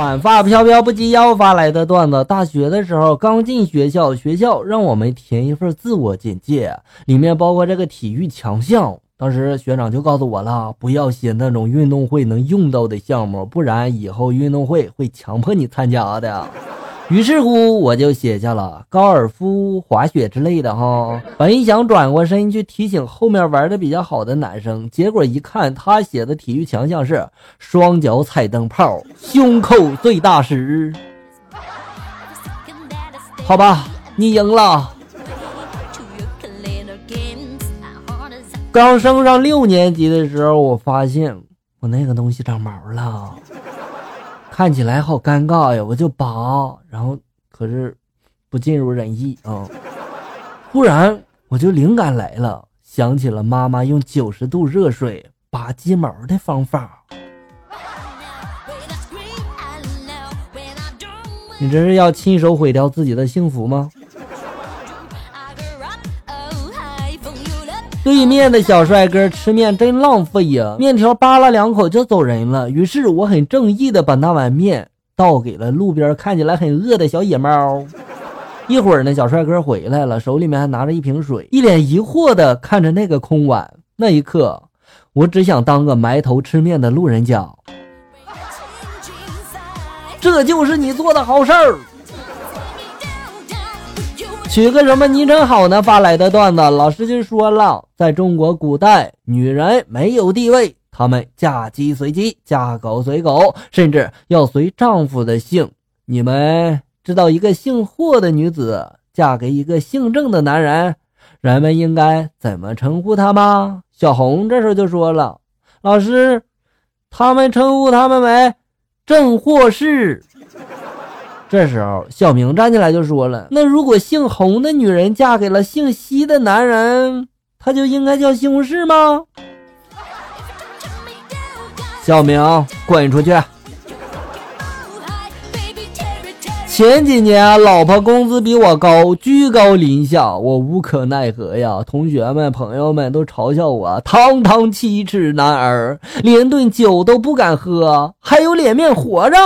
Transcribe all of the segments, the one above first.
短发飘飘不羁腰发来的段子。大学的时候刚进学校，学校让我们填一份自我简介，里面包括这个体育强项。当时学长就告诉我了，不要写那种运动会能用到的项目，不然以后运动会会强迫你参加的。于是乎，我就写下了高尔夫、滑雪之类的哈。本想转过身去提醒后面玩的比较好的男生，结果一看他写的体育强项是双脚踩灯泡，胸口最大石。好吧，你赢了。刚升上六年级的时候，我发现我那个东西长毛了。看起来好尴尬呀，我就拔，然后可是不尽如人意啊。忽然我就灵感来了，想起了妈妈用九十度热水拔鸡毛的方法。你这是要亲手毁掉自己的幸福吗？对面的小帅哥吃面真浪费呀，面条扒拉两口就走人了。于是我很正义的把那碗面倒给了路边看起来很饿的小野猫。一会儿呢，小帅哥回来了，手里面还拿着一瓶水，一脸疑惑的看着那个空碗。那一刻，我只想当个埋头吃面的路人甲。这就是你做的好事儿。取个什么昵称好呢？发来的段子，老师就说了，在中国古代，女人没有地位，她们嫁鸡随鸡，嫁狗随狗，甚至要随丈夫的姓。你们知道一个姓霍的女子嫁给一个姓郑的男人，人们应该怎么称呼她吗？小红这时候就说了，老师，他们称呼他们为郑霍氏。这时候，小明站起来就说了：“那如果姓洪的女人嫁给了姓西的男人，她就应该叫西红柿吗？”小明，滚出去！前几年，老婆工资比我高，居高临下，我无可奈何呀。同学们、朋友们都嘲笑我堂堂七尺男儿，连顿酒都不敢喝，还有脸面活着？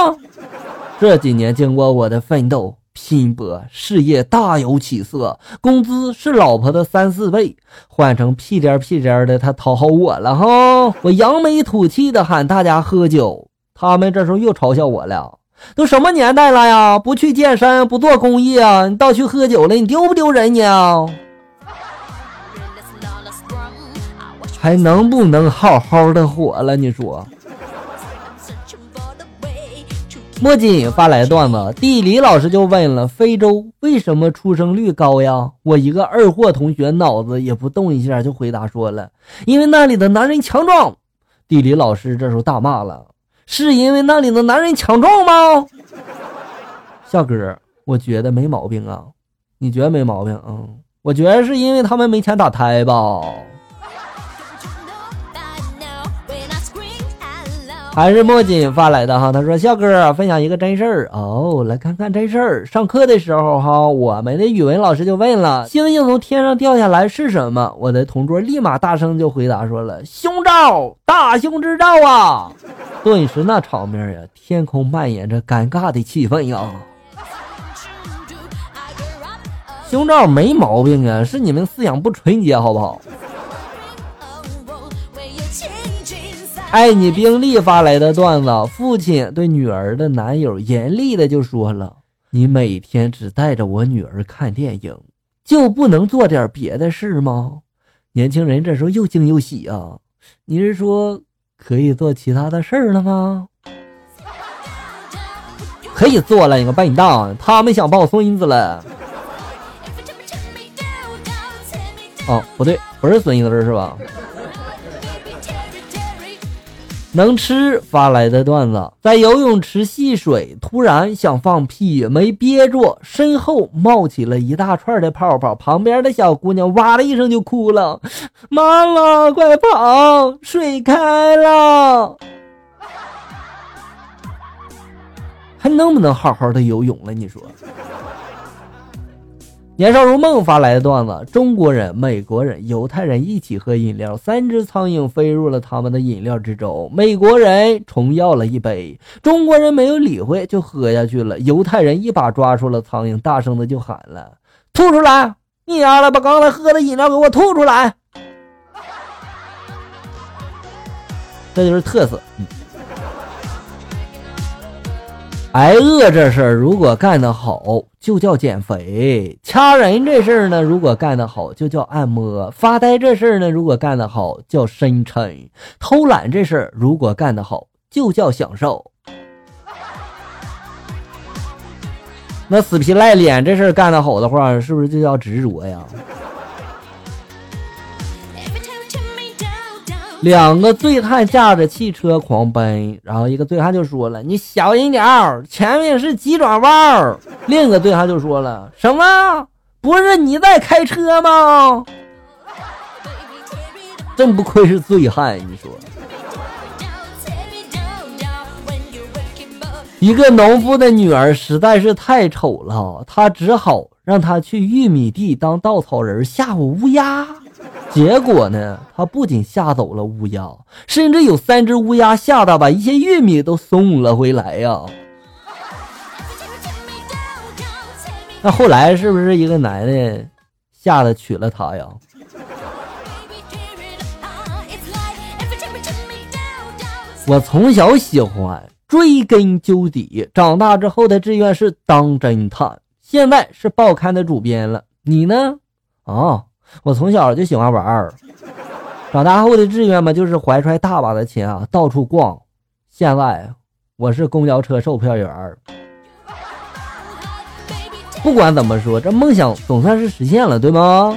这几年经过我的奋斗拼搏，事业大有起色，工资是老婆的三四倍，换成屁颠屁颠的，他讨好我了哈。我扬眉吐气的喊大家喝酒，他们这时候又嘲笑我了。都什么年代了呀，不去健身，不做公益啊，你倒去喝酒了，你丢不丢人你啊？还能不能好好的活了？你说？墨镜发来段子，地理老师就问了：非洲为什么出生率高呀？我一个二货同学脑子也不动一下就回答说了：因为那里的男人强壮。地理老师这时候大骂了：是因为那里的男人强壮吗？笑哥，我觉得没毛病啊，你觉得没毛病？嗯，我觉得是因为他们没钱打胎吧。还是墨锦发来的哈，他说：“笑哥分享一个真事儿哦，来看看真事儿。上课的时候哈，我们的语文老师就问了：星星从天上掉下来是什么？我的同桌立马大声就回答说了：胸罩，大胸之罩啊！顿时那场面呀，天空蔓延着尴尬的气氛呀。胸罩没毛病啊，是你们思想不纯洁，好不好？”爱你宾利发来的段子，父亲对女儿的男友严厉的就说了：“你每天只带着我女儿看电影，就不能做点别的事吗？”年轻人这时候又惊又喜啊！你是说可以做其他的事儿了吗？可以做了，你个笨蛋！他们想抱孙子了。哦，不对，不是孙子是吧？能吃发来的段子，在游泳池戏水，突然想放屁，没憋住，身后冒起了一大串的泡泡，旁边的小姑娘哇的一声就哭了：“ 妈妈，快跑，水开了！”还能不能好好的游泳了？你说？年少如梦发来的段子：中国人、美国人、犹太人一起喝饮料，三只苍蝇飞入了他们的饮料之中。美国人重要了一杯，中国人没有理会就喝下去了。犹太人一把抓住了苍蝇，大声的就喊了：“吐出来！你丫的把刚才喝的饮料给我吐出来！”这就是特色。挨饿这事儿如果干得好，就叫减肥；掐人这事儿呢，如果干得好，就叫按摩；发呆这事儿呢，如果干得好，叫深沉；偷懒这事儿如果干得好，就叫享受。那死皮赖脸这事儿干得好的话，是不是就叫执着呀？两个醉汉驾着汽车狂奔，然后一个醉汉就说了：“你小心点儿，前面是急转弯。”另一个醉汉就说了：“什么？不是你在开车吗？”真不愧是醉汉，你说。一个农夫的女儿实在是太丑了，他只好让她去玉米地当稻草人吓唬乌鸦。结果呢，他不仅吓走了乌鸦，甚至有三只乌鸦吓得把一些玉米都送了回来呀。那后来是不是一个男的吓得娶了她呀？我从小喜欢追根究底，长大之后的志愿是当侦探，现在是报刊的主编了。你呢？啊？我从小就喜欢玩儿，长大后的志愿嘛，就是怀揣大把的钱啊，到处逛。现在我是公交车售票员儿。不管怎么说，这梦想总算是实现了，对吗？